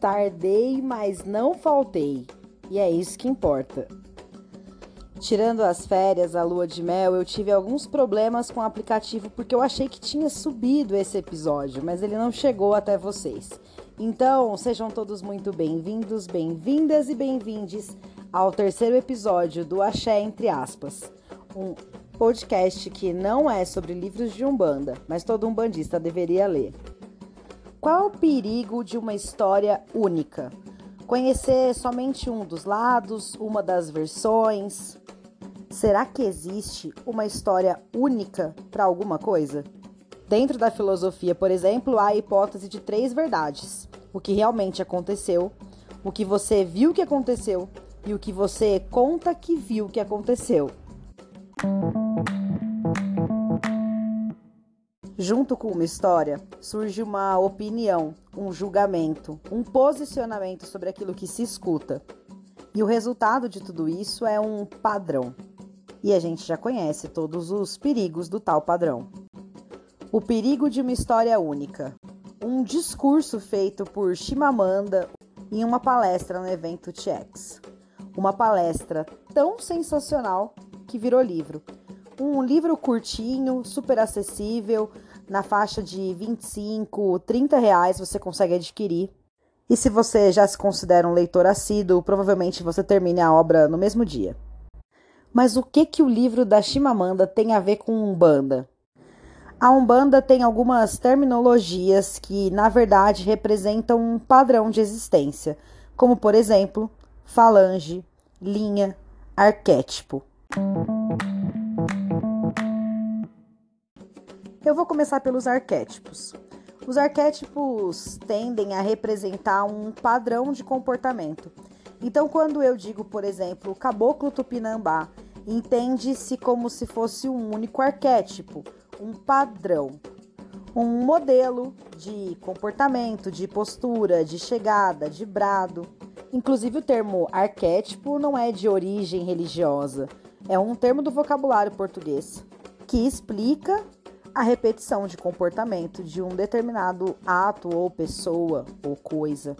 Tardei, mas não faltei. E é isso que importa. Tirando as férias, a lua de mel, eu tive alguns problemas com o aplicativo porque eu achei que tinha subido esse episódio, mas ele não chegou até vocês. Então, sejam todos muito bem-vindos, bem-vindas e bem-vindes ao terceiro episódio do Axé Entre Aspas, um podcast que não é sobre livros de Umbanda, mas todo umbandista deveria ler. Qual o perigo de uma história única? Conhecer somente um dos lados, uma das versões? Será que existe uma história única para alguma coisa? Dentro da filosofia, por exemplo, há a hipótese de três verdades: o que realmente aconteceu, o que você viu que aconteceu e o que você conta que viu que aconteceu. Junto com uma história, surge uma opinião, um julgamento, um posicionamento sobre aquilo que se escuta. E o resultado de tudo isso é um padrão. E a gente já conhece todos os perigos do tal padrão. O perigo de uma história única. Um discurso feito por Chimamanda em uma palestra no evento TX. Uma palestra tão sensacional que virou livro. Um livro curtinho, super acessível, na faixa de 25, 30 reais você consegue adquirir. E se você já se considera um leitor assíduo, provavelmente você termine a obra no mesmo dia. Mas o que que o livro da Chimamanda tem a ver com Umbanda? A Umbanda tem algumas terminologias que, na verdade, representam um padrão de existência, como por exemplo, falange, linha, arquétipo. Eu vou começar pelos arquétipos. Os arquétipos tendem a representar um padrão de comportamento. Então, quando eu digo, por exemplo, caboclo tupinambá, entende-se como se fosse um único arquétipo, um padrão, um modelo de comportamento, de postura, de chegada, de brado. Inclusive, o termo arquétipo não é de origem religiosa, é um termo do vocabulário português que explica a repetição de comportamento de um determinado ato ou pessoa ou coisa.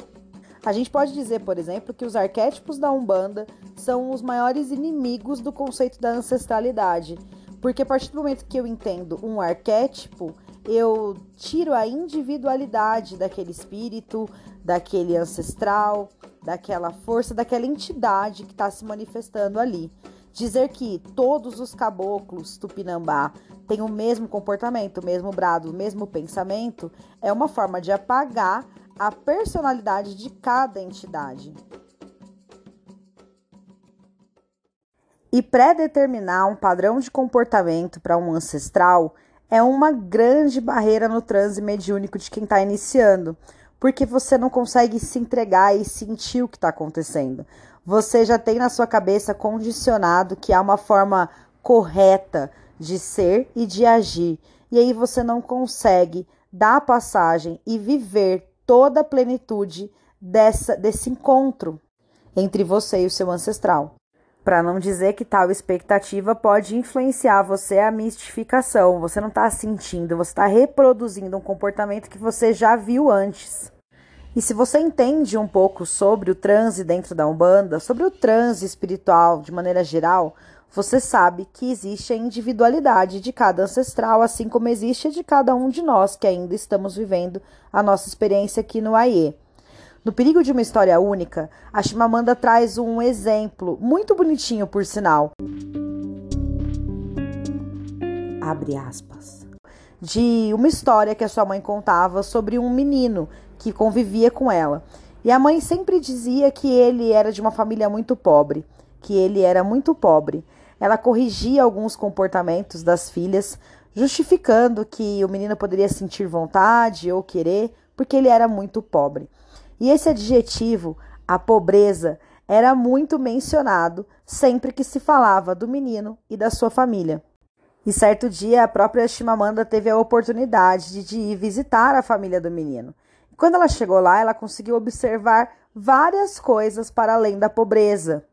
A gente pode dizer, por exemplo, que os arquétipos da Umbanda são os maiores inimigos do conceito da ancestralidade, porque a partir do momento que eu entendo um arquétipo, eu tiro a individualidade daquele espírito, daquele ancestral, daquela força, daquela entidade que está se manifestando ali. Dizer que todos os caboclos tupinambá têm o mesmo comportamento, o mesmo brado, o mesmo pensamento, é uma forma de apagar a personalidade de cada entidade. E predeterminar um padrão de comportamento para um ancestral é uma grande barreira no transe mediúnico de quem está iniciando, porque você não consegue se entregar e sentir o que está acontecendo você já tem na sua cabeça condicionado que há uma forma correta de ser e de agir. E aí você não consegue dar passagem e viver toda a plenitude dessa, desse encontro entre você e o seu ancestral. Para não dizer que tal expectativa pode influenciar você a mistificação. Você não está sentindo, você está reproduzindo um comportamento que você já viu antes. E se você entende um pouco sobre o transe dentro da Umbanda, sobre o transe espiritual de maneira geral, você sabe que existe a individualidade de cada ancestral, assim como existe a de cada um de nós que ainda estamos vivendo a nossa experiência aqui no Aie. No perigo de uma história única, a Chimamanda traz um exemplo muito bonitinho, por sinal. Abre aspas. De uma história que a sua mãe contava sobre um menino que convivia com ela. E a mãe sempre dizia que ele era de uma família muito pobre, que ele era muito pobre. Ela corrigia alguns comportamentos das filhas, justificando que o menino poderia sentir vontade ou querer, porque ele era muito pobre. E esse adjetivo, a pobreza, era muito mencionado sempre que se falava do menino e da sua família. E certo dia a própria Chimamanda teve a oportunidade de ir visitar a família do menino. Quando ela chegou lá, ela conseguiu observar várias coisas para além da pobreza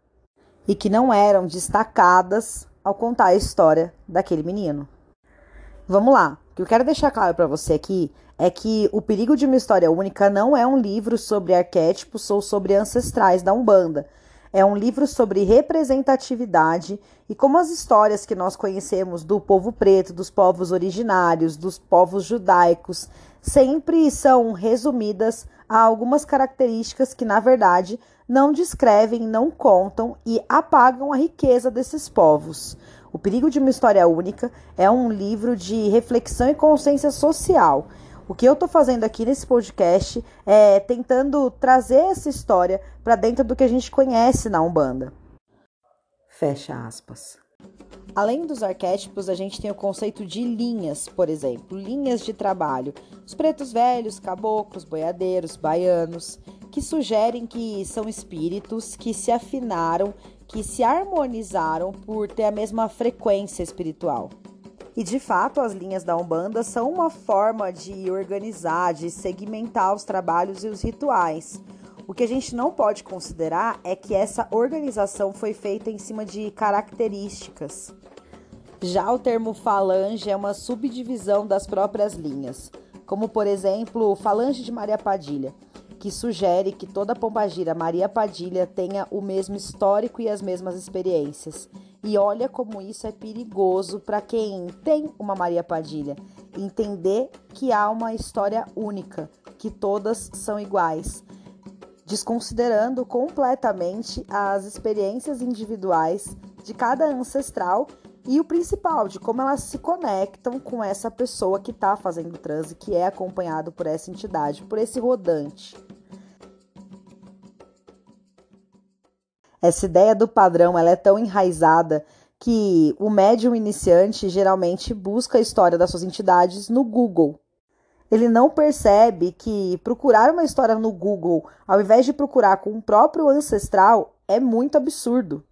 e que não eram destacadas ao contar a história daquele menino. Vamos lá. O que eu quero deixar claro para você aqui é que O Perigo de uma História Única não é um livro sobre arquétipos ou sobre ancestrais da Umbanda. É um livro sobre representatividade e como as histórias que nós conhecemos do povo preto, dos povos originários, dos povos judaicos, sempre são resumidas a algumas características que, na verdade, não descrevem, não contam e apagam a riqueza desses povos. O Perigo de uma História Única é um livro de reflexão e consciência social. O que eu estou fazendo aqui nesse podcast é tentando trazer essa história para dentro do que a gente conhece na Umbanda. Fecha aspas. Além dos arquétipos, a gente tem o conceito de linhas, por exemplo, linhas de trabalho. Os pretos velhos, caboclos, boiadeiros, baianos, que sugerem que são espíritos que se afinaram, que se harmonizaram por ter a mesma frequência espiritual. E de fato, as linhas da Umbanda são uma forma de organizar, de segmentar os trabalhos e os rituais. O que a gente não pode considerar é que essa organização foi feita em cima de características. Já o termo falange é uma subdivisão das próprias linhas, como por exemplo, falange de Maria Padilha, que sugere que toda pombagira Maria Padilha tenha o mesmo histórico e as mesmas experiências. E olha como isso é perigoso para quem tem uma Maria Padilha. Entender que há uma história única, que todas são iguais, desconsiderando completamente as experiências individuais de cada ancestral e o principal, de como elas se conectam com essa pessoa que está fazendo transe, que é acompanhado por essa entidade, por esse rodante. Essa ideia do padrão ela é tão enraizada que o médium iniciante geralmente busca a história das suas entidades no Google. Ele não percebe que procurar uma história no Google, ao invés de procurar com o próprio ancestral, é muito absurdo.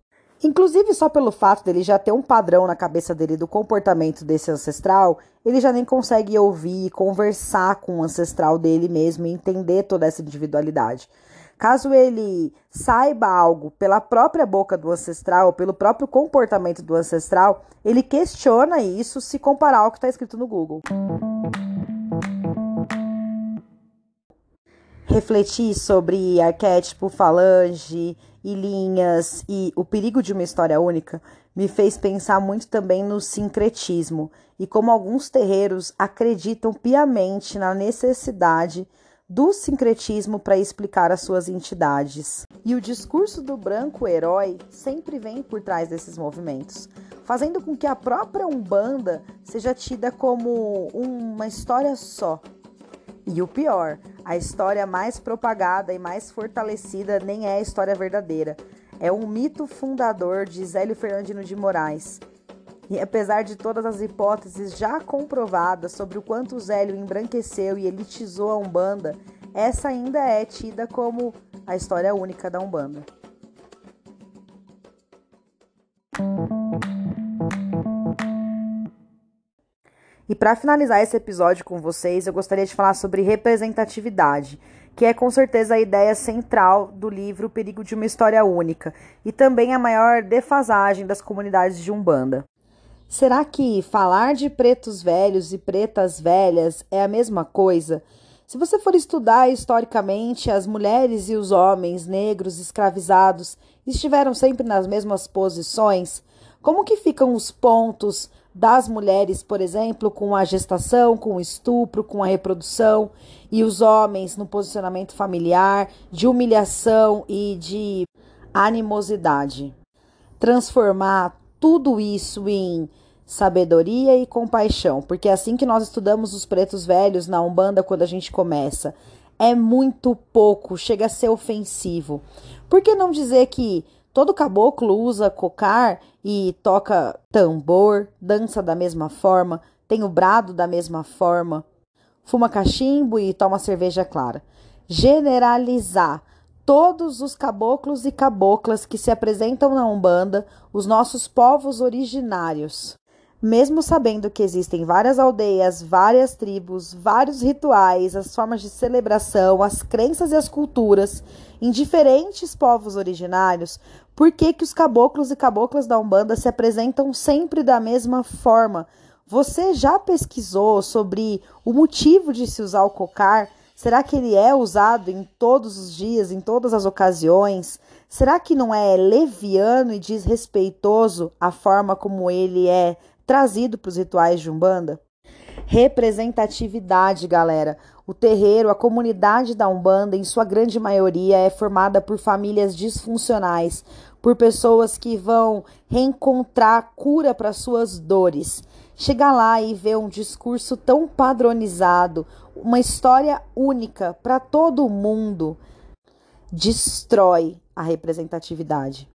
Inclusive, só pelo fato dele já ter um padrão na cabeça dele do comportamento desse ancestral, ele já nem consegue ouvir e conversar com o ancestral dele mesmo e entender toda essa individualidade. Caso ele saiba algo pela própria boca do ancestral, pelo próprio comportamento do ancestral, ele questiona isso se comparar ao que está escrito no Google. Refletir sobre arquétipo, falange e linhas e o perigo de uma história única me fez pensar muito também no sincretismo e como alguns terreiros acreditam piamente na necessidade do sincretismo para explicar as suas entidades. E o discurso do branco herói sempre vem por trás desses movimentos, fazendo com que a própria Umbanda seja tida como uma história só. E o pior, a história mais propagada e mais fortalecida nem é a história verdadeira. É um mito fundador de Zélio Fernandino de Moraes, e apesar de todas as hipóteses já comprovadas sobre o quanto Zélio embranqueceu e elitizou a Umbanda, essa ainda é tida como a história única da Umbanda. E para finalizar esse episódio com vocês, eu gostaria de falar sobre representatividade, que é com certeza a ideia central do livro Perigo de uma História Única, e também a maior defasagem das comunidades de Umbanda. Será que falar de pretos velhos e pretas velhas é a mesma coisa? Se você for estudar historicamente, as mulheres e os homens negros escravizados estiveram sempre nas mesmas posições. Como que ficam os pontos das mulheres, por exemplo, com a gestação, com o estupro, com a reprodução, e os homens no posicionamento familiar, de humilhação e de animosidade? Transformar tudo isso em sabedoria e compaixão, porque é assim que nós estudamos os pretos velhos na Umbanda quando a gente começa. É muito pouco, chega a ser ofensivo. Por que não dizer que todo caboclo usa cocar e toca tambor, dança da mesma forma, tem o brado da mesma forma, fuma cachimbo e toma cerveja clara? Generalizar todos os caboclos e caboclas que se apresentam na Umbanda, os nossos povos originários. Mesmo sabendo que existem várias aldeias, várias tribos, vários rituais, as formas de celebração, as crenças e as culturas em diferentes povos originários, por que, que os caboclos e caboclas da Umbanda se apresentam sempre da mesma forma? Você já pesquisou sobre o motivo de se usar o cocar? Será que ele é usado em todos os dias, em todas as ocasiões? Será que não é leviano e desrespeitoso a forma como ele é trazido para os rituais de Umbanda? Representatividade, galera. O terreiro, a comunidade da Umbanda, em sua grande maioria, é formada por famílias disfuncionais, por pessoas que vão reencontrar cura para suas dores. Chegar lá e ver um discurso tão padronizado, uma história única para todo mundo, destrói a representatividade.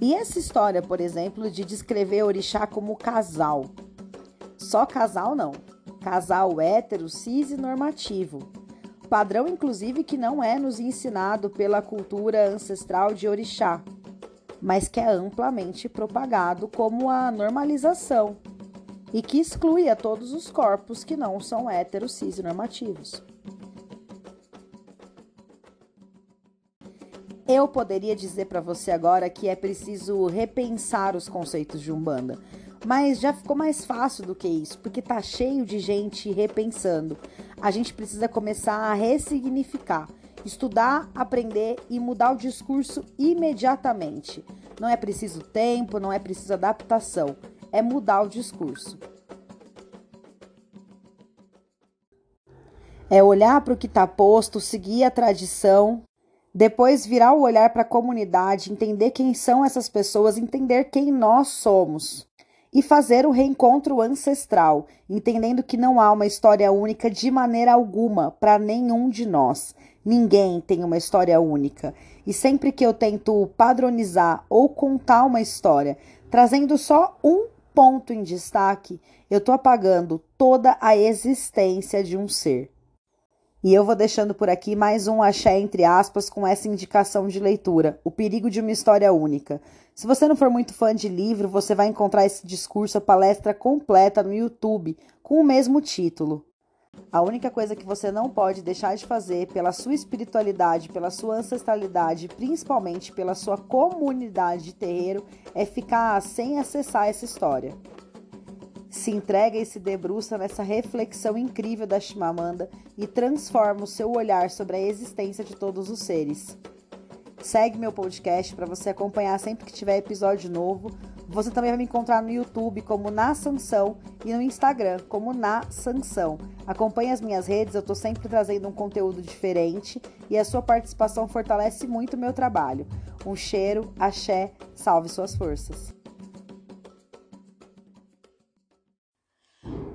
E essa história, por exemplo, de descrever orixá como casal. Só casal não casal hétero, cis e normativo. Padrão, inclusive, que não é nos ensinado pela cultura ancestral de orixá, mas que é amplamente propagado como a normalização e que exclui a todos os corpos que não são héteros, cis e normativos. Eu poderia dizer para você agora que é preciso repensar os conceitos de Umbanda, mas já ficou mais fácil do que isso, porque tá cheio de gente repensando. A gente precisa começar a ressignificar, estudar, aprender e mudar o discurso imediatamente. Não é preciso tempo, não é preciso adaptação, é mudar o discurso. É olhar para o que está posto, seguir a tradição, depois virar o olhar para a comunidade, entender quem são essas pessoas, entender quem nós somos e fazer o reencontro ancestral, entendendo que não há uma história única de maneira alguma para nenhum de nós. Ninguém tem uma história única. E sempre que eu tento padronizar ou contar uma história, trazendo só um ponto em destaque, eu estou apagando toda a existência de um ser. E eu vou deixando por aqui mais um axé entre aspas com essa indicação de leitura, O Perigo de uma História Única. Se você não for muito fã de livro, você vai encontrar esse discurso, a palestra completa no YouTube, com o mesmo título. A única coisa que você não pode deixar de fazer pela sua espiritualidade, pela sua ancestralidade, principalmente pela sua comunidade de terreiro, é ficar sem acessar essa história se entrega e se debruça nessa reflexão incrível da Chimamanda e transforma o seu olhar sobre a existência de todos os seres. Segue meu podcast para você acompanhar sempre que tiver episódio novo. Você também vai me encontrar no YouTube como Na Sanção e no Instagram como Na Sanção. Acompanhe as minhas redes, eu estou sempre trazendo um conteúdo diferente e a sua participação fortalece muito o meu trabalho. Um cheiro, axé, salve suas forças.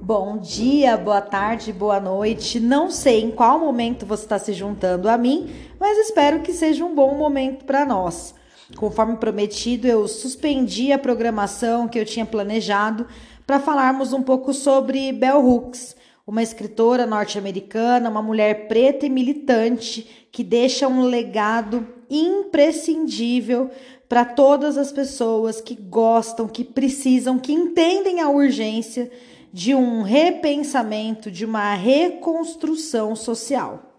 Bom dia, boa tarde, boa noite. Não sei em qual momento você está se juntando a mim, mas espero que seja um bom momento para nós. Conforme prometido, eu suspendi a programação que eu tinha planejado para falarmos um pouco sobre Bell Hooks, uma escritora norte-americana, uma mulher preta e militante que deixa um legado imprescindível para todas as pessoas que gostam, que precisam, que entendem a urgência de um repensamento, de uma reconstrução social.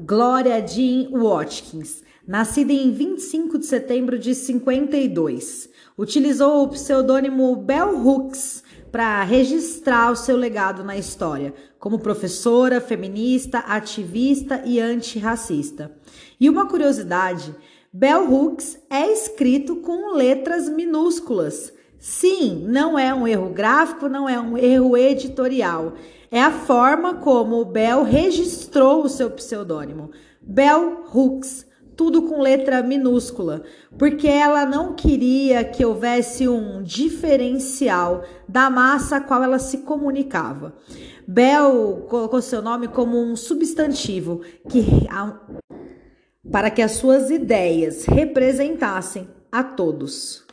Gloria Jean Watkins, nascida em 25 de setembro de 52, utilizou o pseudônimo Bell Hooks para registrar o seu legado na história, como professora, feminista, ativista e antirracista. E uma curiosidade, Bell Hooks é escrito com letras minúsculas, Sim, não é um erro gráfico, não é um erro editorial. É a forma como o Bell registrou o seu pseudônimo. Bell Hooks, tudo com letra minúscula, porque ela não queria que houvesse um diferencial da massa a qual ela se comunicava. Bell colocou seu nome como um substantivo que para que as suas ideias representassem a todos.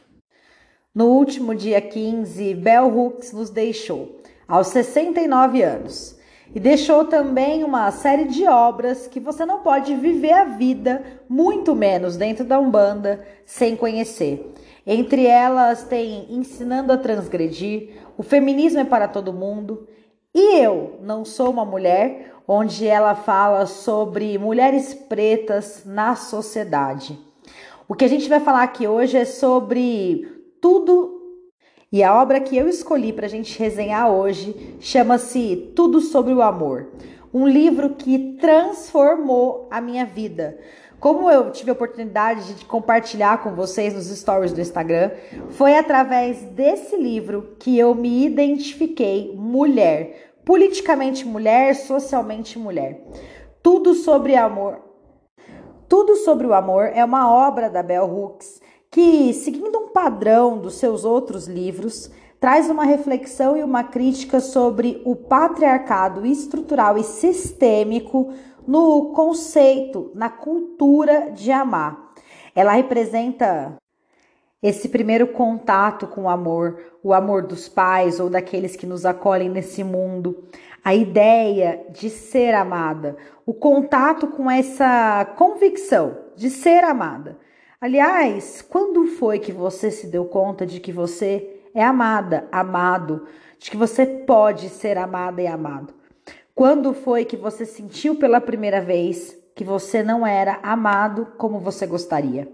No último dia 15, Bell Hooks nos deixou, aos 69 anos. E deixou também uma série de obras que você não pode viver a vida, muito menos dentro da Umbanda, sem conhecer. Entre elas tem Ensinando a Transgredir, O Feminismo é para Todo Mundo e Eu Não Sou uma Mulher, onde ela fala sobre mulheres pretas na sociedade. O que a gente vai falar aqui hoje é sobre tudo E a obra que eu escolhi para a gente resenhar hoje chama-se Tudo sobre o Amor. Um livro que transformou a minha vida. Como eu tive a oportunidade de compartilhar com vocês nos stories do Instagram, foi através desse livro que eu me identifiquei mulher, politicamente mulher, socialmente mulher. Tudo sobre amor. Tudo sobre o amor é uma obra da Bell Hooks que, seguindo um padrão dos seus outros livros, traz uma reflexão e uma crítica sobre o patriarcado estrutural e sistêmico no conceito, na cultura de amar. Ela representa esse primeiro contato com o amor, o amor dos pais ou daqueles que nos acolhem nesse mundo, a ideia de ser amada, o contato com essa convicção de ser amada. Aliás, quando foi que você se deu conta de que você é amada, amado, de que você pode ser amada e amado? Quando foi que você sentiu pela primeira vez que você não era amado como você gostaria?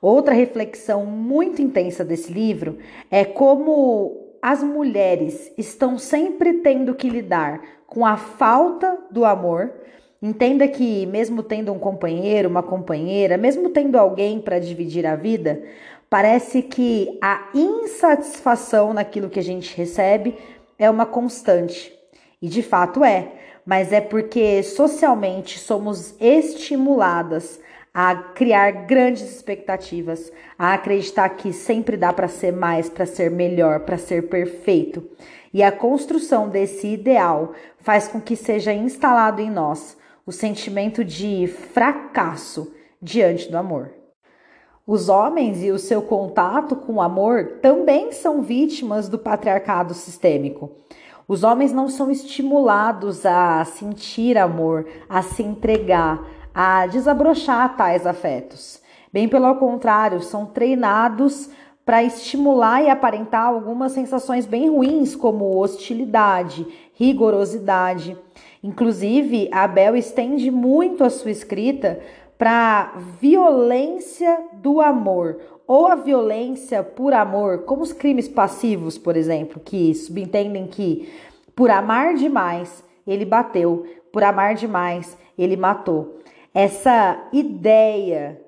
Outra reflexão muito intensa desse livro é como as mulheres estão sempre tendo que lidar com a falta do amor Entenda que, mesmo tendo um companheiro, uma companheira, mesmo tendo alguém para dividir a vida, parece que a insatisfação naquilo que a gente recebe é uma constante. E de fato é, mas é porque socialmente somos estimuladas a criar grandes expectativas, a acreditar que sempre dá para ser mais, para ser melhor, para ser perfeito. E a construção desse ideal faz com que seja instalado em nós o sentimento de fracasso diante do amor. Os homens e o seu contato com o amor também são vítimas do patriarcado sistêmico. Os homens não são estimulados a sentir amor, a se entregar, a desabrochar tais afetos. Bem pelo contrário, são treinados para estimular e aparentar algumas sensações bem ruins, como hostilidade, rigorosidade. Inclusive, a Bel estende muito a sua escrita para violência do amor ou a violência por amor, como os crimes passivos, por exemplo, que subentendem que por amar demais ele bateu, por amar demais ele matou. Essa ideia,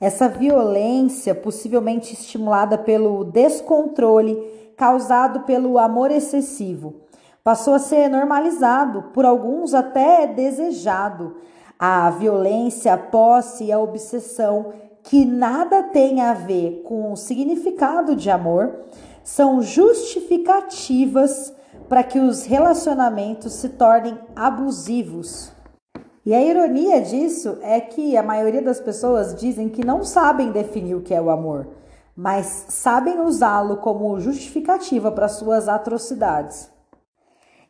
essa violência possivelmente estimulada pelo descontrole causado pelo amor excessivo passou a ser normalizado, por alguns até desejado. A violência, a posse e a obsessão, que nada tem a ver com o significado de amor, são justificativas para que os relacionamentos se tornem abusivos. E a ironia disso é que a maioria das pessoas dizem que não sabem definir o que é o amor, mas sabem usá-lo como justificativa para suas atrocidades.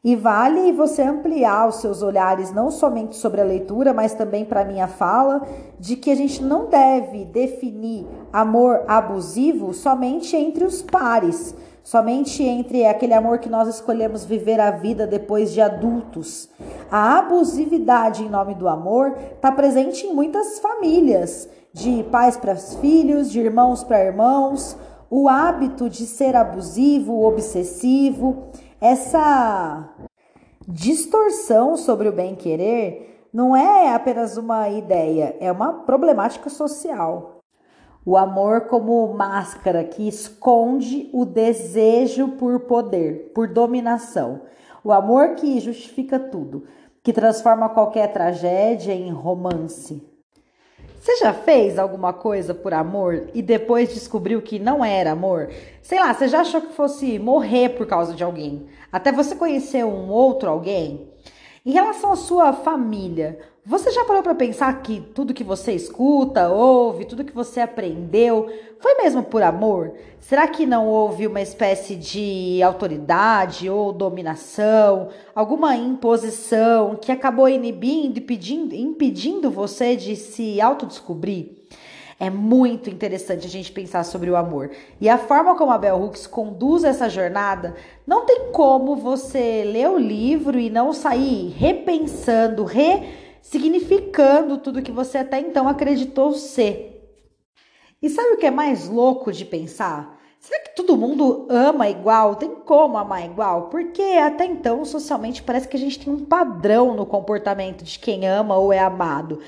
E vale você ampliar os seus olhares não somente sobre a leitura, mas também para a minha fala, de que a gente não deve definir amor abusivo somente entre os pares, somente entre aquele amor que nós escolhemos viver a vida depois de adultos. A abusividade em nome do amor está presente em muitas famílias, de pais para filhos, de irmãos para irmãos, o hábito de ser abusivo, obsessivo essa distorção sobre o bem-querer não é apenas uma ideia, é uma problemática social. O amor como máscara que esconde o desejo por poder, por dominação. O amor que justifica tudo, que transforma qualquer tragédia em romance. Você já fez alguma coisa por amor e depois descobriu que não era amor? Sei lá, você já achou que fosse morrer por causa de alguém, até você conhecer um outro alguém? Em relação à sua família, você já parou para pensar que tudo que você escuta, ouve, tudo que você aprendeu, foi mesmo por amor? Será que não houve uma espécie de autoridade ou dominação, alguma imposição que acabou inibindo e pedindo, impedindo você de se autodescobrir? É muito interessante a gente pensar sobre o amor. E a forma como a Bell Hooks conduz essa jornada, não tem como você ler o livro e não sair repensando, re significando tudo que você até então acreditou ser. E sabe o que é mais louco de pensar? Será que todo mundo ama igual? Tem como amar igual? Porque até então, socialmente, parece que a gente tem um padrão no comportamento de quem ama ou é amado.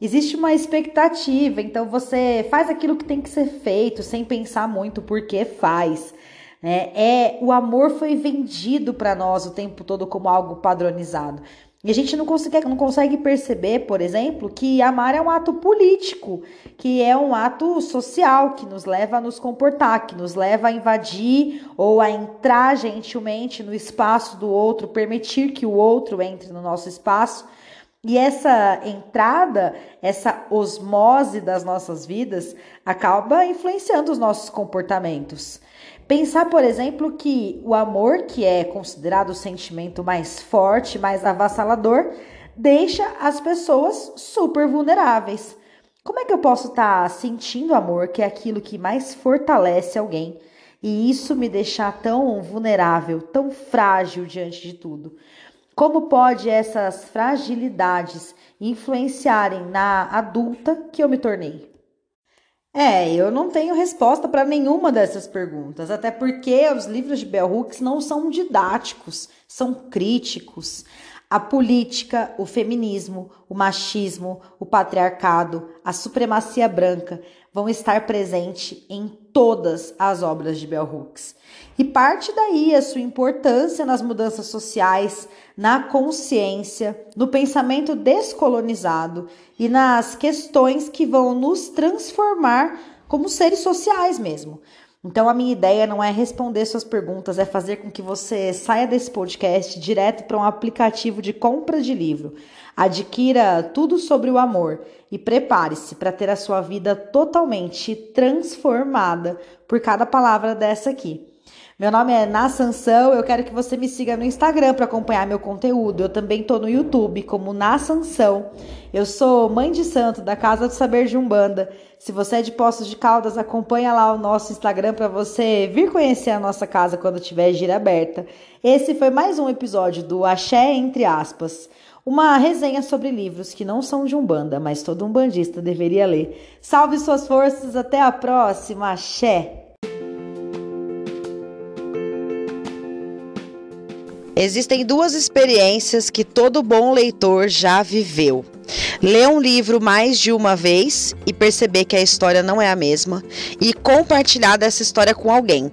Existe uma expectativa, então você faz aquilo que tem que ser feito sem pensar muito porque faz. Né? É, o amor foi vendido para nós o tempo todo como algo padronizado. E a gente não consegue, não consegue perceber, por exemplo, que amar é um ato político, que é um ato social, que nos leva a nos comportar, que nos leva a invadir ou a entrar gentilmente no espaço do outro, permitir que o outro entre no nosso espaço. E essa entrada, essa osmose das nossas vidas, acaba influenciando os nossos comportamentos. Pensar, por exemplo, que o amor, que é considerado o sentimento mais forte, mais avassalador, deixa as pessoas super vulneráveis. Como é que eu posso estar tá sentindo amor, que é aquilo que mais fortalece alguém, e isso me deixar tão vulnerável, tão frágil diante de tudo? Como pode essas fragilidades influenciarem na adulta que eu me tornei? É, eu não tenho resposta para nenhuma dessas perguntas, até porque os livros de Bell Hooks não são didáticos, são críticos. A política, o feminismo, o machismo, o patriarcado, a supremacia branca vão estar presentes em todas as obras de Bell Hooks. E parte daí a sua importância nas mudanças sociais, na consciência, no pensamento descolonizado e nas questões que vão nos transformar como seres sociais mesmo. Então a minha ideia não é responder suas perguntas, é fazer com que você saia desse podcast direto para um aplicativo de compra de livro. Adquira tudo sobre o amor e prepare-se para ter a sua vida totalmente transformada por cada palavra dessa aqui. Meu nome é Na Sansão, eu quero que você me siga no Instagram para acompanhar meu conteúdo. Eu também tô no YouTube como Na Sansão. Eu sou mãe de santo da Casa do Saber de Umbanda. Se você é de Poços de Caldas, acompanha lá o nosso Instagram para você vir conhecer a nossa casa quando tiver gira aberta. Esse foi mais um episódio do Axé entre aspas. Uma resenha sobre livros que não são de Umbanda, mas todo umbandista deveria ler. Salve suas forças, até a próxima, axé! Existem duas experiências que todo bom leitor já viveu. Ler um livro mais de uma vez e perceber que a história não é a mesma e compartilhar dessa história com alguém.